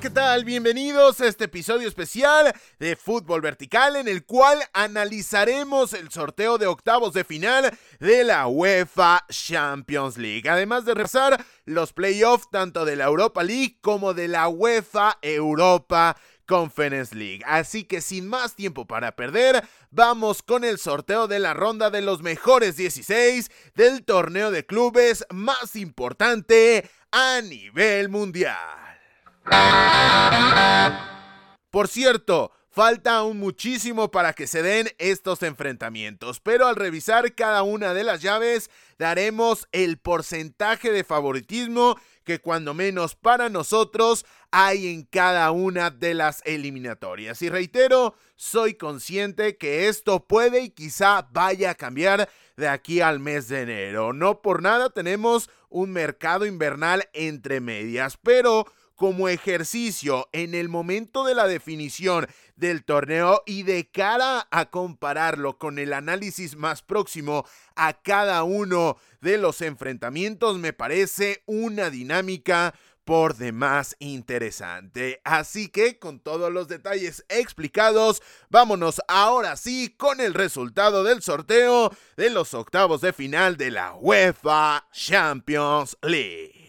¿Qué tal? Bienvenidos a este episodio especial de Fútbol Vertical en el cual analizaremos el sorteo de octavos de final de la UEFA Champions League. Además de rezar los playoffs tanto de la Europa League como de la UEFA Europa Conference League. Así que sin más tiempo para perder, vamos con el sorteo de la ronda de los mejores 16 del torneo de clubes más importante a nivel mundial. Por cierto, falta aún muchísimo para que se den estos enfrentamientos, pero al revisar cada una de las llaves daremos el porcentaje de favoritismo que cuando menos para nosotros hay en cada una de las eliminatorias. Y reitero, soy consciente que esto puede y quizá vaya a cambiar de aquí al mes de enero. No por nada tenemos un mercado invernal entre medias, pero como ejercicio en el momento de la definición del torneo y de cara a compararlo con el análisis más próximo a cada uno de los enfrentamientos, me parece una dinámica por demás interesante. Así que con todos los detalles explicados, vámonos ahora sí con el resultado del sorteo de los octavos de final de la UEFA Champions League.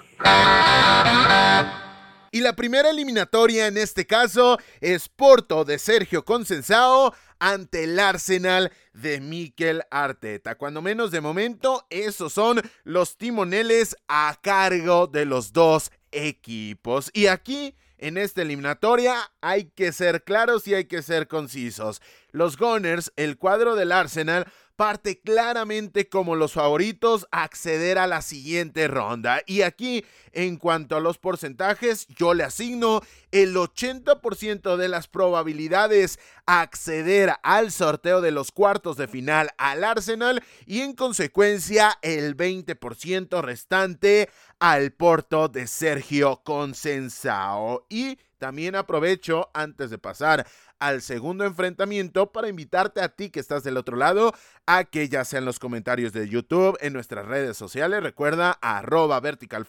Y la primera eliminatoria en este caso es Porto de Sergio Consensao ante el Arsenal de Mikel Arteta. Cuando menos de momento, esos son los timoneles a cargo de los dos equipos. Y aquí, en esta eliminatoria, hay que ser claros y hay que ser concisos. Los Gunners, el cuadro del Arsenal, parte claramente como los favoritos a acceder a la siguiente ronda. Y aquí, en cuanto a los porcentajes, yo le asigno el 80% de las probabilidades a acceder al sorteo de los cuartos de final al Arsenal y en consecuencia el 20% restante al Porto de Sergio Consensao. Y también aprovecho antes de pasar al segundo enfrentamiento para invitarte a ti que estás del otro lado a que ya sea en los comentarios de YouTube, en nuestras redes sociales, recuerda arroba vertical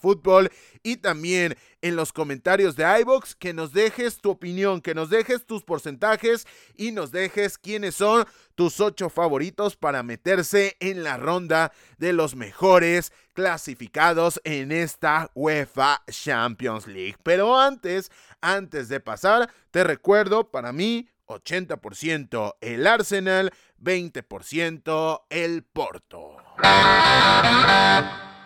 y también en los comentarios de iBox que nos dejes tu opinión, que nos dejes tus porcentajes y nos dejes quiénes son tus ocho favoritos para meterse en la ronda de los mejores clasificados en esta UEFA Champions League. Pero antes, antes de pasar, te recuerdo para mí 80% el Arsenal, 20% el Porto.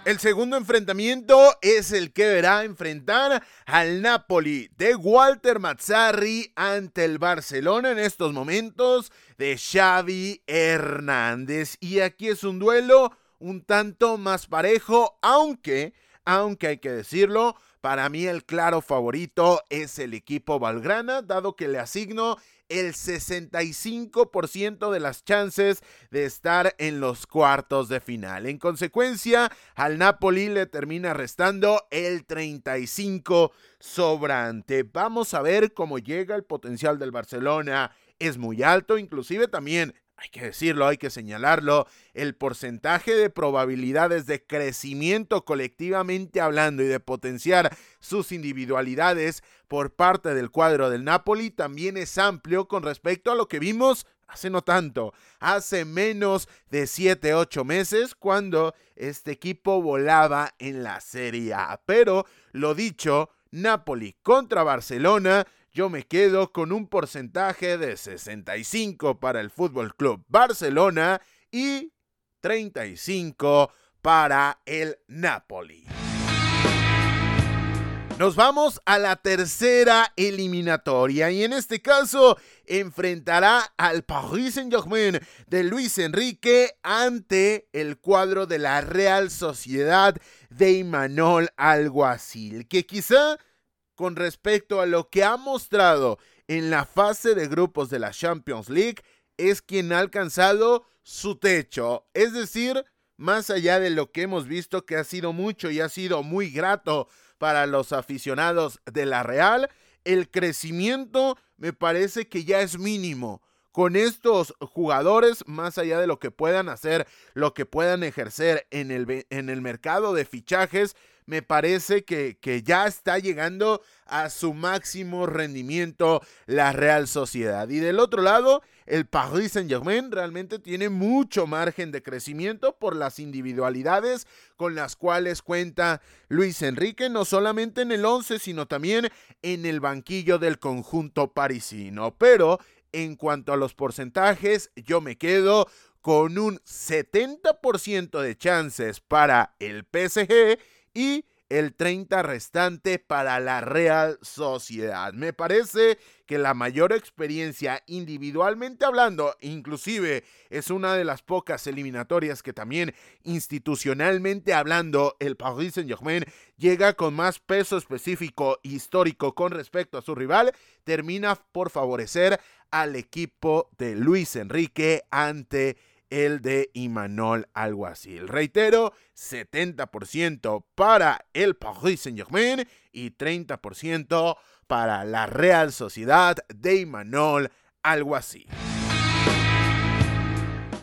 El segundo enfrentamiento es el que verá enfrentar al Napoli de Walter Mazzarri ante el Barcelona en estos momentos de Xavi Hernández. Y aquí es un duelo un tanto más parejo, aunque, aunque hay que decirlo, para mí el claro favorito es el equipo Valgrana, dado que le asigno el 65% de las chances de estar en los cuartos de final. En consecuencia, al Napoli le termina restando el 35 sobrante. Vamos a ver cómo llega el potencial del Barcelona. Es muy alto, inclusive también hay que decirlo, hay que señalarlo, el porcentaje de probabilidades de crecimiento colectivamente hablando y de potenciar sus individualidades por parte del cuadro del Napoli también es amplio con respecto a lo que vimos hace no tanto, hace menos de 7-8 meses cuando este equipo volaba en la Serie A. Pero lo dicho, Napoli contra Barcelona yo me quedo con un porcentaje de 65 para el Fútbol Club Barcelona y 35 para el Napoli. Nos vamos a la tercera eliminatoria y en este caso enfrentará al Paris Saint-Germain de Luis Enrique ante el cuadro de la Real Sociedad de Imanol Alguacil, que quizá con respecto a lo que ha mostrado en la fase de grupos de la Champions League, es quien ha alcanzado su techo. Es decir, más allá de lo que hemos visto que ha sido mucho y ha sido muy grato para los aficionados de la Real, el crecimiento me parece que ya es mínimo. Con estos jugadores, más allá de lo que puedan hacer, lo que puedan ejercer en el, en el mercado de fichajes, me parece que, que, ya está llegando a su máximo rendimiento la Real Sociedad. Y del otro lado, el Paris Saint Germain realmente tiene mucho margen de crecimiento por las individualidades con las cuales cuenta Luis Enrique, no solamente en el 11, sino también en el banquillo del conjunto parisino. Pero en cuanto a los porcentajes, yo me quedo con un 70% de chances para el PSG y el 30 restante para la Real Sociedad. Me parece que la mayor experiencia individualmente hablando, inclusive es una de las pocas eliminatorias que también institucionalmente hablando el Paris Saint-Germain llega con más peso específico histórico con respecto a su rival, termina por favorecer al equipo de Luis Enrique ante el de Imanol Alguacil. Reitero, 70% para el Paris Saint-Germain y 30% para la Real Sociedad de Imanol Alguacil.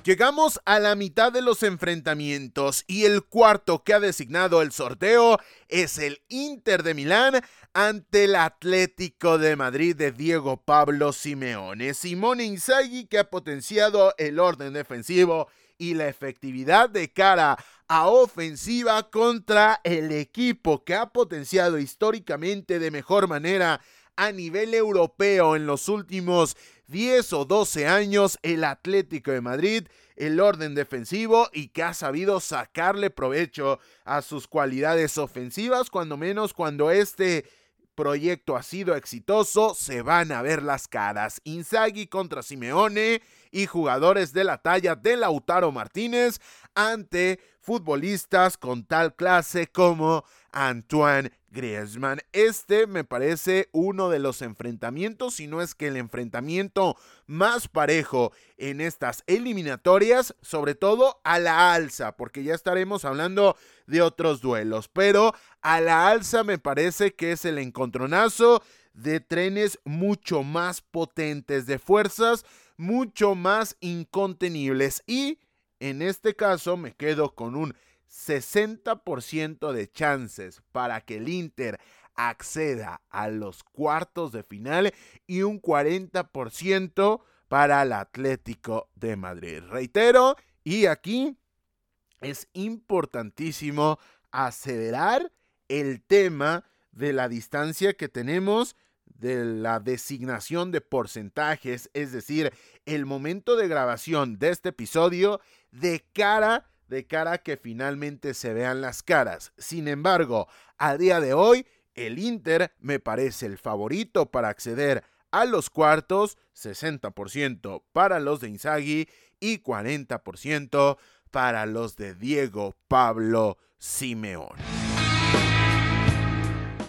Llegamos a la mitad de los enfrentamientos y el cuarto que ha designado el sorteo es el Inter de Milán ante el Atlético de Madrid de Diego Pablo Simeone. Simone Inzaghi que ha potenciado el orden defensivo y la efectividad de cara a ofensiva contra el equipo que ha potenciado históricamente de mejor manera a nivel europeo en los últimos 10 o 12 años el Atlético de Madrid, el orden defensivo y que ha sabido sacarle provecho a sus cualidades ofensivas, cuando menos cuando este proyecto ha sido exitoso, se van a ver las caras. Inzaghi contra Simeone y jugadores de la talla de Lautaro Martínez ante futbolistas con tal clase como Antoine Griezmann. Este me parece uno de los enfrentamientos, si no es que el enfrentamiento más parejo en estas eliminatorias, sobre todo a la alza, porque ya estaremos hablando de otros duelos, pero a la alza me parece que es el encontronazo de trenes mucho más potentes, de fuerzas mucho más incontenibles y en este caso me quedo con un 60% de chances para que el Inter acceda a los cuartos de final y un 40% para el Atlético de Madrid. Reitero, y aquí es importantísimo acelerar el tema de la distancia que tenemos de la designación de porcentajes, es decir, el momento de grabación de este episodio de cara de cara a que finalmente se vean las caras. Sin embargo, a día de hoy, el Inter me parece el favorito para acceder a los cuartos, 60% para los de Inzaghi y 40% para los de Diego Pablo Simeón.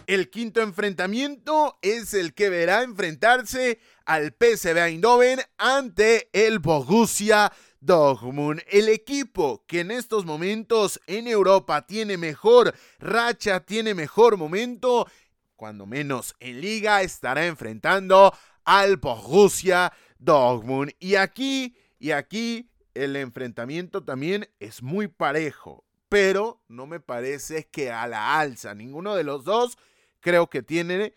El quinto enfrentamiento es el que verá enfrentarse al PSV Eindhoven ante el Borussia Dortmund, el equipo que en estos momentos en Europa tiene mejor racha, tiene mejor momento, cuando menos en liga estará enfrentando al Borussia Dortmund. Y aquí, y aquí el enfrentamiento también es muy parejo, pero no me parece que a la alza. Ninguno de los dos creo que tiene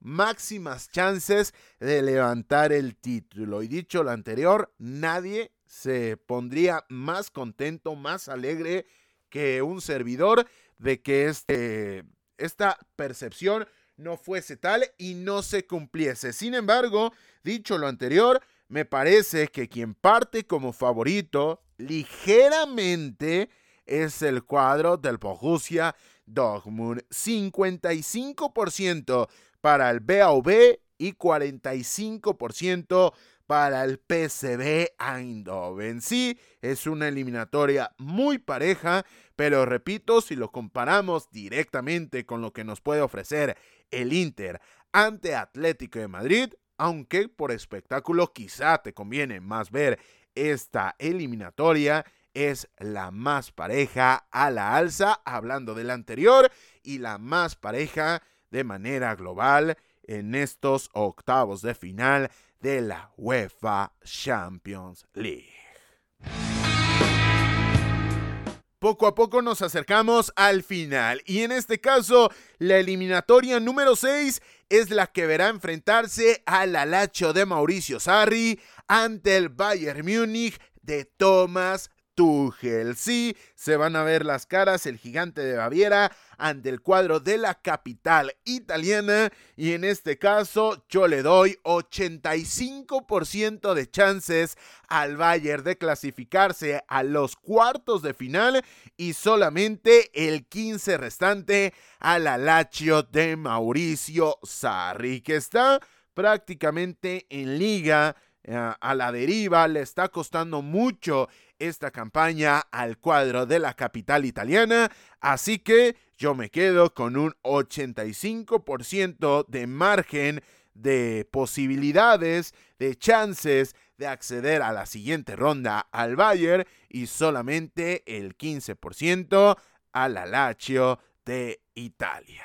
máximas chances de levantar el título. Y dicho lo anterior, nadie se pondría más contento, más alegre que un servidor de que este, esta percepción no fuese tal y no se cumpliese. Sin embargo, dicho lo anterior, me parece que quien parte como favorito ligeramente es el cuadro del Borussia Dortmund. 55% para el BAV y 45% para el PSV Eindhoven. Sí, es una eliminatoria muy pareja, pero repito, si lo comparamos directamente con lo que nos puede ofrecer el Inter ante Atlético de Madrid, aunque por espectáculo quizá te conviene más ver esta eliminatoria es la más pareja a la alza, hablando del anterior, y la más pareja de manera global en estos octavos de final de la UEFA Champions League. Poco a poco nos acercamos al final y en este caso la eliminatoria número 6 es la que verá enfrentarse al Alacho de Mauricio Sarri ante el Bayern Múnich de Thomas Tuchel. Sí, se van a ver las caras el gigante de Baviera ante el cuadro de la capital italiana y en este caso yo le doy 85% de chances al Bayern de clasificarse a los cuartos de final y solamente el 15 restante al Lazio de Mauricio Sarri que está prácticamente en liga eh, a la deriva, le está costando mucho esta campaña al cuadro de la capital italiana, así que yo me quedo con un 85% de margen de posibilidades, de chances de acceder a la siguiente ronda al Bayern y solamente el 15% al Lazio de Italia.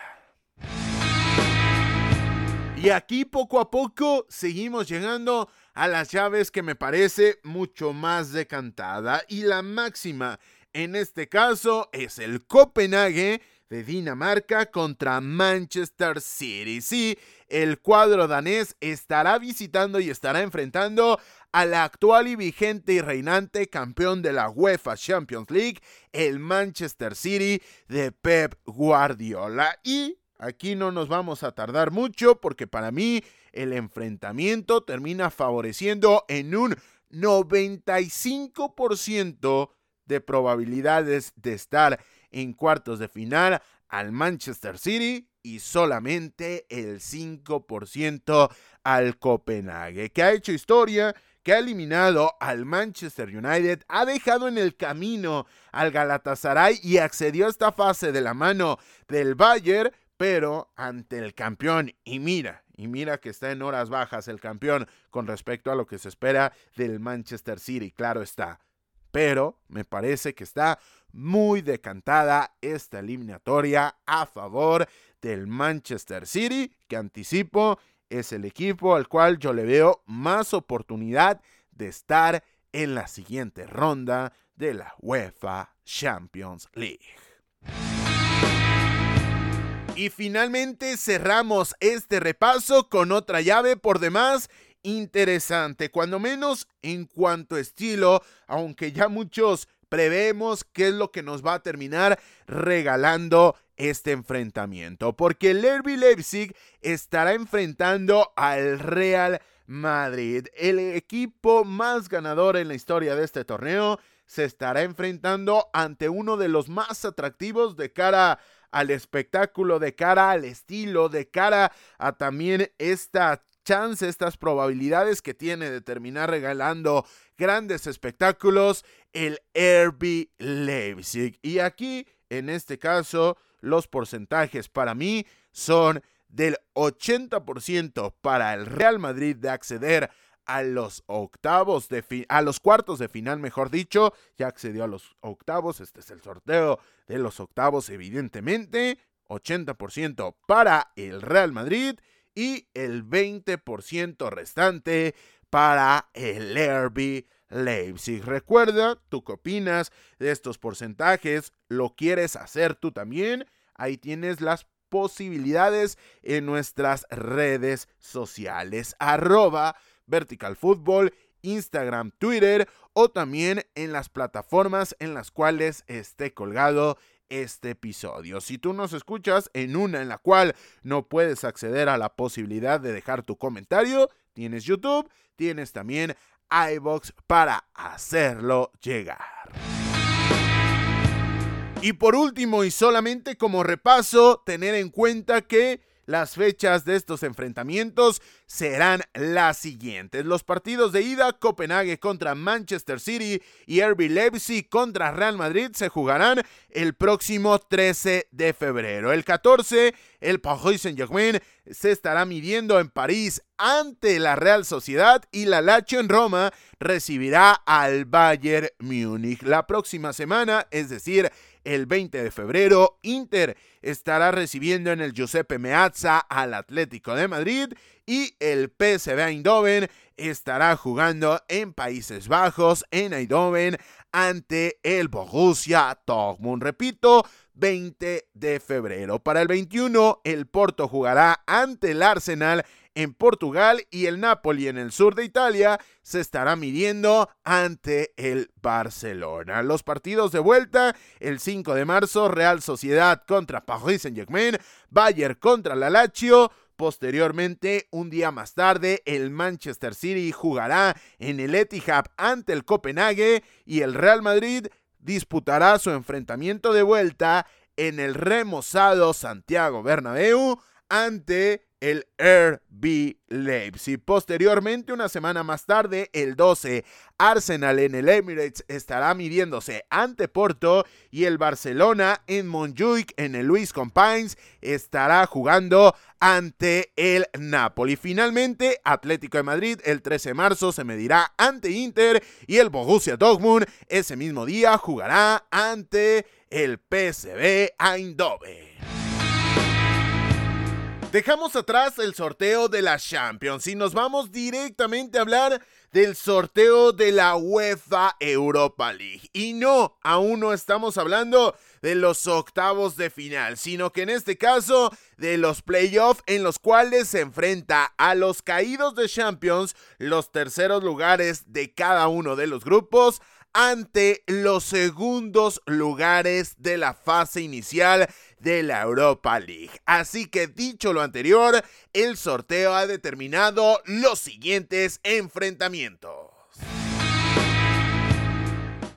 Y aquí poco a poco seguimos llegando a las llaves que me parece mucho más decantada y la máxima en este caso es el Copenhague de Dinamarca contra Manchester City. Sí, el cuadro danés estará visitando y estará enfrentando al actual y vigente y reinante campeón de la UEFA Champions League, el Manchester City de Pep Guardiola. Y aquí no nos vamos a tardar mucho porque para mí el enfrentamiento termina favoreciendo en un 95% de probabilidades de estar en cuartos de final al Manchester City y solamente el 5% al Copenhague, que ha hecho historia, que ha eliminado al Manchester United, ha dejado en el camino al Galatasaray y accedió a esta fase de la mano del Bayern, pero ante el campeón, y mira, y mira que está en horas bajas el campeón con respecto a lo que se espera del Manchester City, claro está. Pero me parece que está muy decantada esta eliminatoria a favor del Manchester City, que anticipo es el equipo al cual yo le veo más oportunidad de estar en la siguiente ronda de la UEFA Champions League. Y finalmente cerramos este repaso con otra llave por demás interesante, cuando menos en cuanto a estilo, aunque ya muchos prevemos qué es lo que nos va a terminar regalando este enfrentamiento, porque el Derby Leipzig estará enfrentando al Real Madrid, el equipo más ganador en la historia de este torneo, se estará enfrentando ante uno de los más atractivos de cara al espectáculo, de cara al estilo, de cara a también esta chance, estas probabilidades que tiene de terminar regalando grandes espectáculos, el RB Leipzig. Y aquí, en este caso, los porcentajes para mí son del 80% para el Real Madrid de acceder a los octavos de a los cuartos de final, mejor dicho, ya accedió a los octavos, este es el sorteo de los octavos evidentemente, 80% para el Real Madrid y el 20% restante para el RB Leipzig. Recuerda, ¿tú qué opinas de estos porcentajes? ¿Lo quieres hacer tú también? Ahí tienes las posibilidades en nuestras redes sociales. Arroba Vertical Football, Instagram, Twitter o también en las plataformas en las cuales esté colgado este episodio. Si tú nos escuchas en una en la cual no puedes acceder a la posibilidad de dejar tu comentario, tienes YouTube, tienes también iBox para hacerlo llegar. Y por último y solamente como repaso, tener en cuenta que las fechas de estos enfrentamientos serán las siguientes. Los partidos de ida, Copenhague contra Manchester City y RB Leipzig contra Real Madrid se jugarán el próximo 13 de febrero. El 14, el Paris Saint-Germain se estará midiendo en París ante la Real Sociedad y la Lazio en Roma recibirá al Bayern Múnich. La próxima semana, es decir, el 20 de febrero, Inter estará recibiendo en el Giuseppe Meazza al Atlético de Madrid y el PSV Eindhoven estará jugando en Países Bajos, en Eindhoven, ante el Borussia Dortmund. Repito, 20 de febrero. Para el 21, el Porto jugará ante el Arsenal en Portugal y el Napoli en el sur de Italia se estará midiendo ante el Barcelona. Los partidos de vuelta, el 5 de marzo, Real Sociedad contra Paris Saint-Germain, Bayern contra la Lazio, Posteriormente, un día más tarde, el Manchester City jugará en el Etihad ante el Copenhague y el Real Madrid disputará su enfrentamiento de vuelta en el remozado Santiago Bernabéu ante el RB Leipzig. Posteriormente, una semana más tarde, el 12, Arsenal en el Emirates estará midiéndose ante Porto y el Barcelona en Montjuic en el Luis Compines estará jugando ante el Napoli. Finalmente, Atlético de Madrid el 13 de marzo se medirá ante Inter y el Borussia Dortmund ese mismo día jugará ante el PSV Eindhoven. Dejamos atrás el sorteo de la Champions y nos vamos directamente a hablar del sorteo de la UEFA Europa League. Y no, aún no estamos hablando de los octavos de final, sino que en este caso de los playoffs en los cuales se enfrenta a los caídos de Champions, los terceros lugares de cada uno de los grupos, ante los segundos lugares de la fase inicial de la Europa League. Así que dicho lo anterior, el sorteo ha determinado los siguientes enfrentamientos.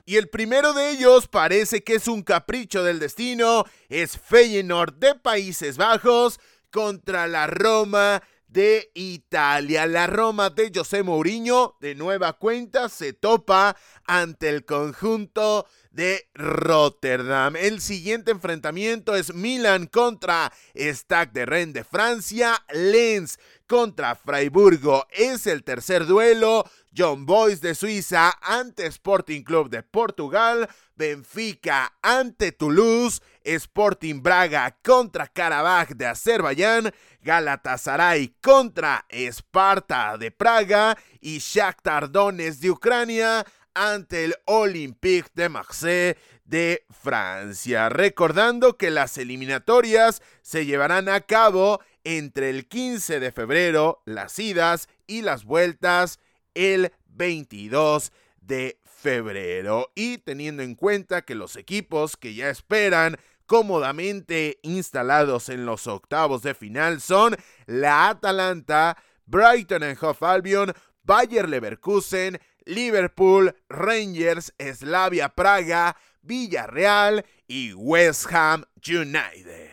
Y el primero de ellos parece que es un capricho del destino, es Feyenoord de Países Bajos contra la Roma de Italia. La Roma de José Mourinho de nueva cuenta se topa ante el conjunto de Rotterdam. El siguiente enfrentamiento es Milan contra Stade de Rennes de Francia, Lens contra Freiburgo. Es el tercer duelo, John Boys de Suiza ante Sporting Club de Portugal, Benfica ante Toulouse, Sporting Braga contra Karabaj de Azerbaiyán, Galatasaray contra Esparta de Praga. Y Shakhtar Donetsk de Ucrania ante el Olympique de Marseille de Francia. Recordando que las eliminatorias se llevarán a cabo entre el 15 de febrero, las idas y las vueltas el 22 de febrero. Y teniendo en cuenta que los equipos que ya esperan cómodamente instalados en los octavos de final son la Atalanta, Brighton and Hove Albion, Bayer Leverkusen, Liverpool, Rangers, Slavia Praga, Villarreal y West Ham United.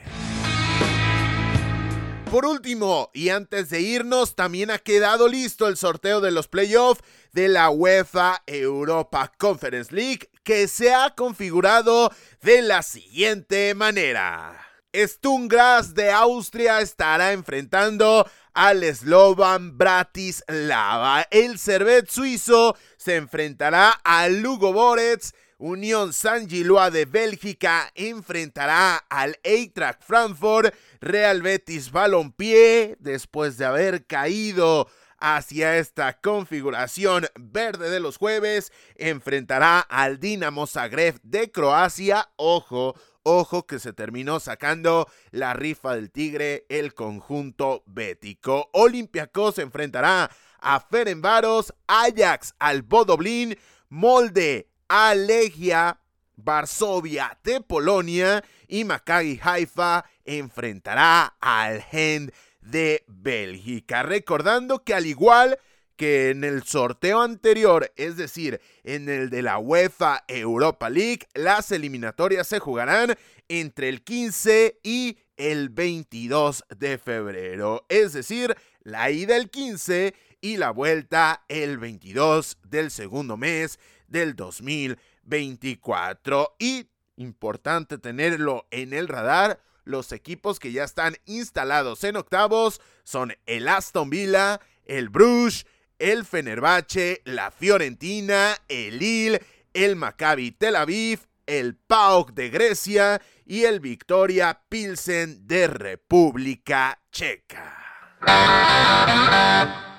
Por último, y antes de irnos, también ha quedado listo el sorteo de los playoffs de la UEFA Europa Conference League, que se ha configurado de la siguiente manera. Stungras de Austria estará enfrentando al Slovan Bratislava. El Servet suizo se enfrentará al Lugo Borets. Unión San Gilois de Bélgica enfrentará al Eintracht Frankfurt. Real Betis Balompié, después de haber caído hacia esta configuración verde de los jueves, enfrentará al Dinamo Zagreb de Croacia. Ojo, Ojo que se terminó sacando la rifa del Tigre el conjunto bético. Olympiacos se enfrentará a Ferenbaros, Ajax al Bodoblin, Molde a Legia, Varsovia de Polonia y Maccabi Haifa enfrentará al Gen de Bélgica. Recordando que al igual que en el sorteo anterior, es decir, en el de la UEFA Europa League, las eliminatorias se jugarán entre el 15 y el 22 de febrero, es decir, la ida el 15 y la vuelta el 22 del segundo mes del 2024. Y importante tenerlo en el radar, los equipos que ya están instalados en octavos son el Aston Villa, el Bruges, el Fenerbahce, la Fiorentina, el Lille, el Maccabi Tel Aviv, el PAOK de Grecia y el Victoria Pilsen de República Checa.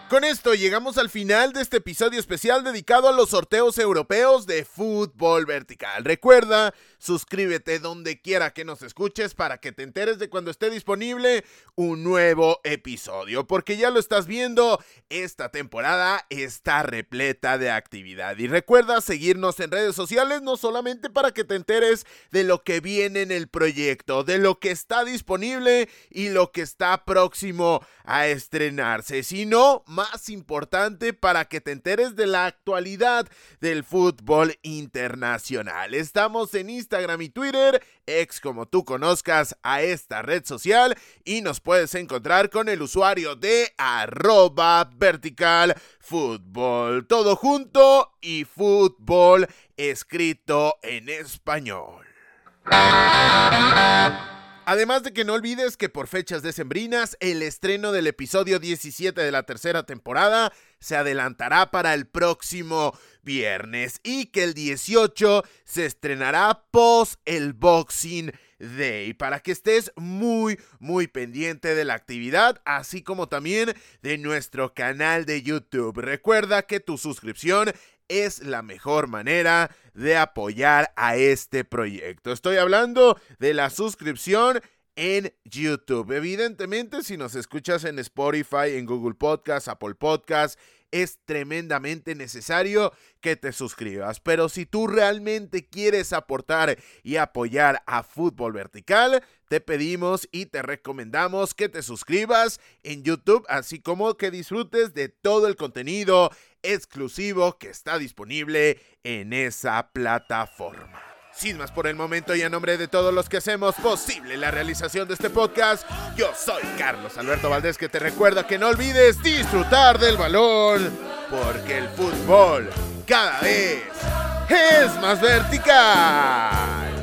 Con esto llegamos al final de este episodio especial dedicado a los sorteos europeos de fútbol vertical. Recuerda, suscríbete donde quiera que nos escuches para que te enteres de cuando esté disponible un nuevo episodio, porque ya lo estás viendo, esta temporada está repleta de actividad. Y recuerda seguirnos en redes sociales no solamente para que te enteres de lo que viene en el proyecto, de lo que está disponible y lo que está próximo a estrenarse, sino más importante para que te enteres de la actualidad del fútbol internacional. Estamos en Instagram y Twitter, ex como tú conozcas a esta red social y nos puedes encontrar con el usuario de arroba vertical fútbol. Todo junto y fútbol escrito en español. Además de que no olvides que por fechas decembrinas, el estreno del episodio 17 de la tercera temporada se adelantará para el próximo viernes y que el 18 se estrenará post el Boxing Day para que estés muy muy pendiente de la actividad así como también de nuestro canal de YouTube. Recuerda que tu suscripción es la mejor manera de apoyar a este proyecto. Estoy hablando de la suscripción en YouTube. Evidentemente, si nos escuchas en Spotify, en Google Podcast, Apple Podcast, es tremendamente necesario que te suscribas. Pero si tú realmente quieres aportar y apoyar a Fútbol Vertical, te pedimos y te recomendamos que te suscribas en YouTube, así como que disfrutes de todo el contenido exclusivo que está disponible en esa plataforma. Sin más por el momento y a nombre de todos los que hacemos posible la realización de este podcast, yo soy Carlos Alberto Valdés que te recuerda que no olvides disfrutar del balón, porque el fútbol cada vez es más vertical.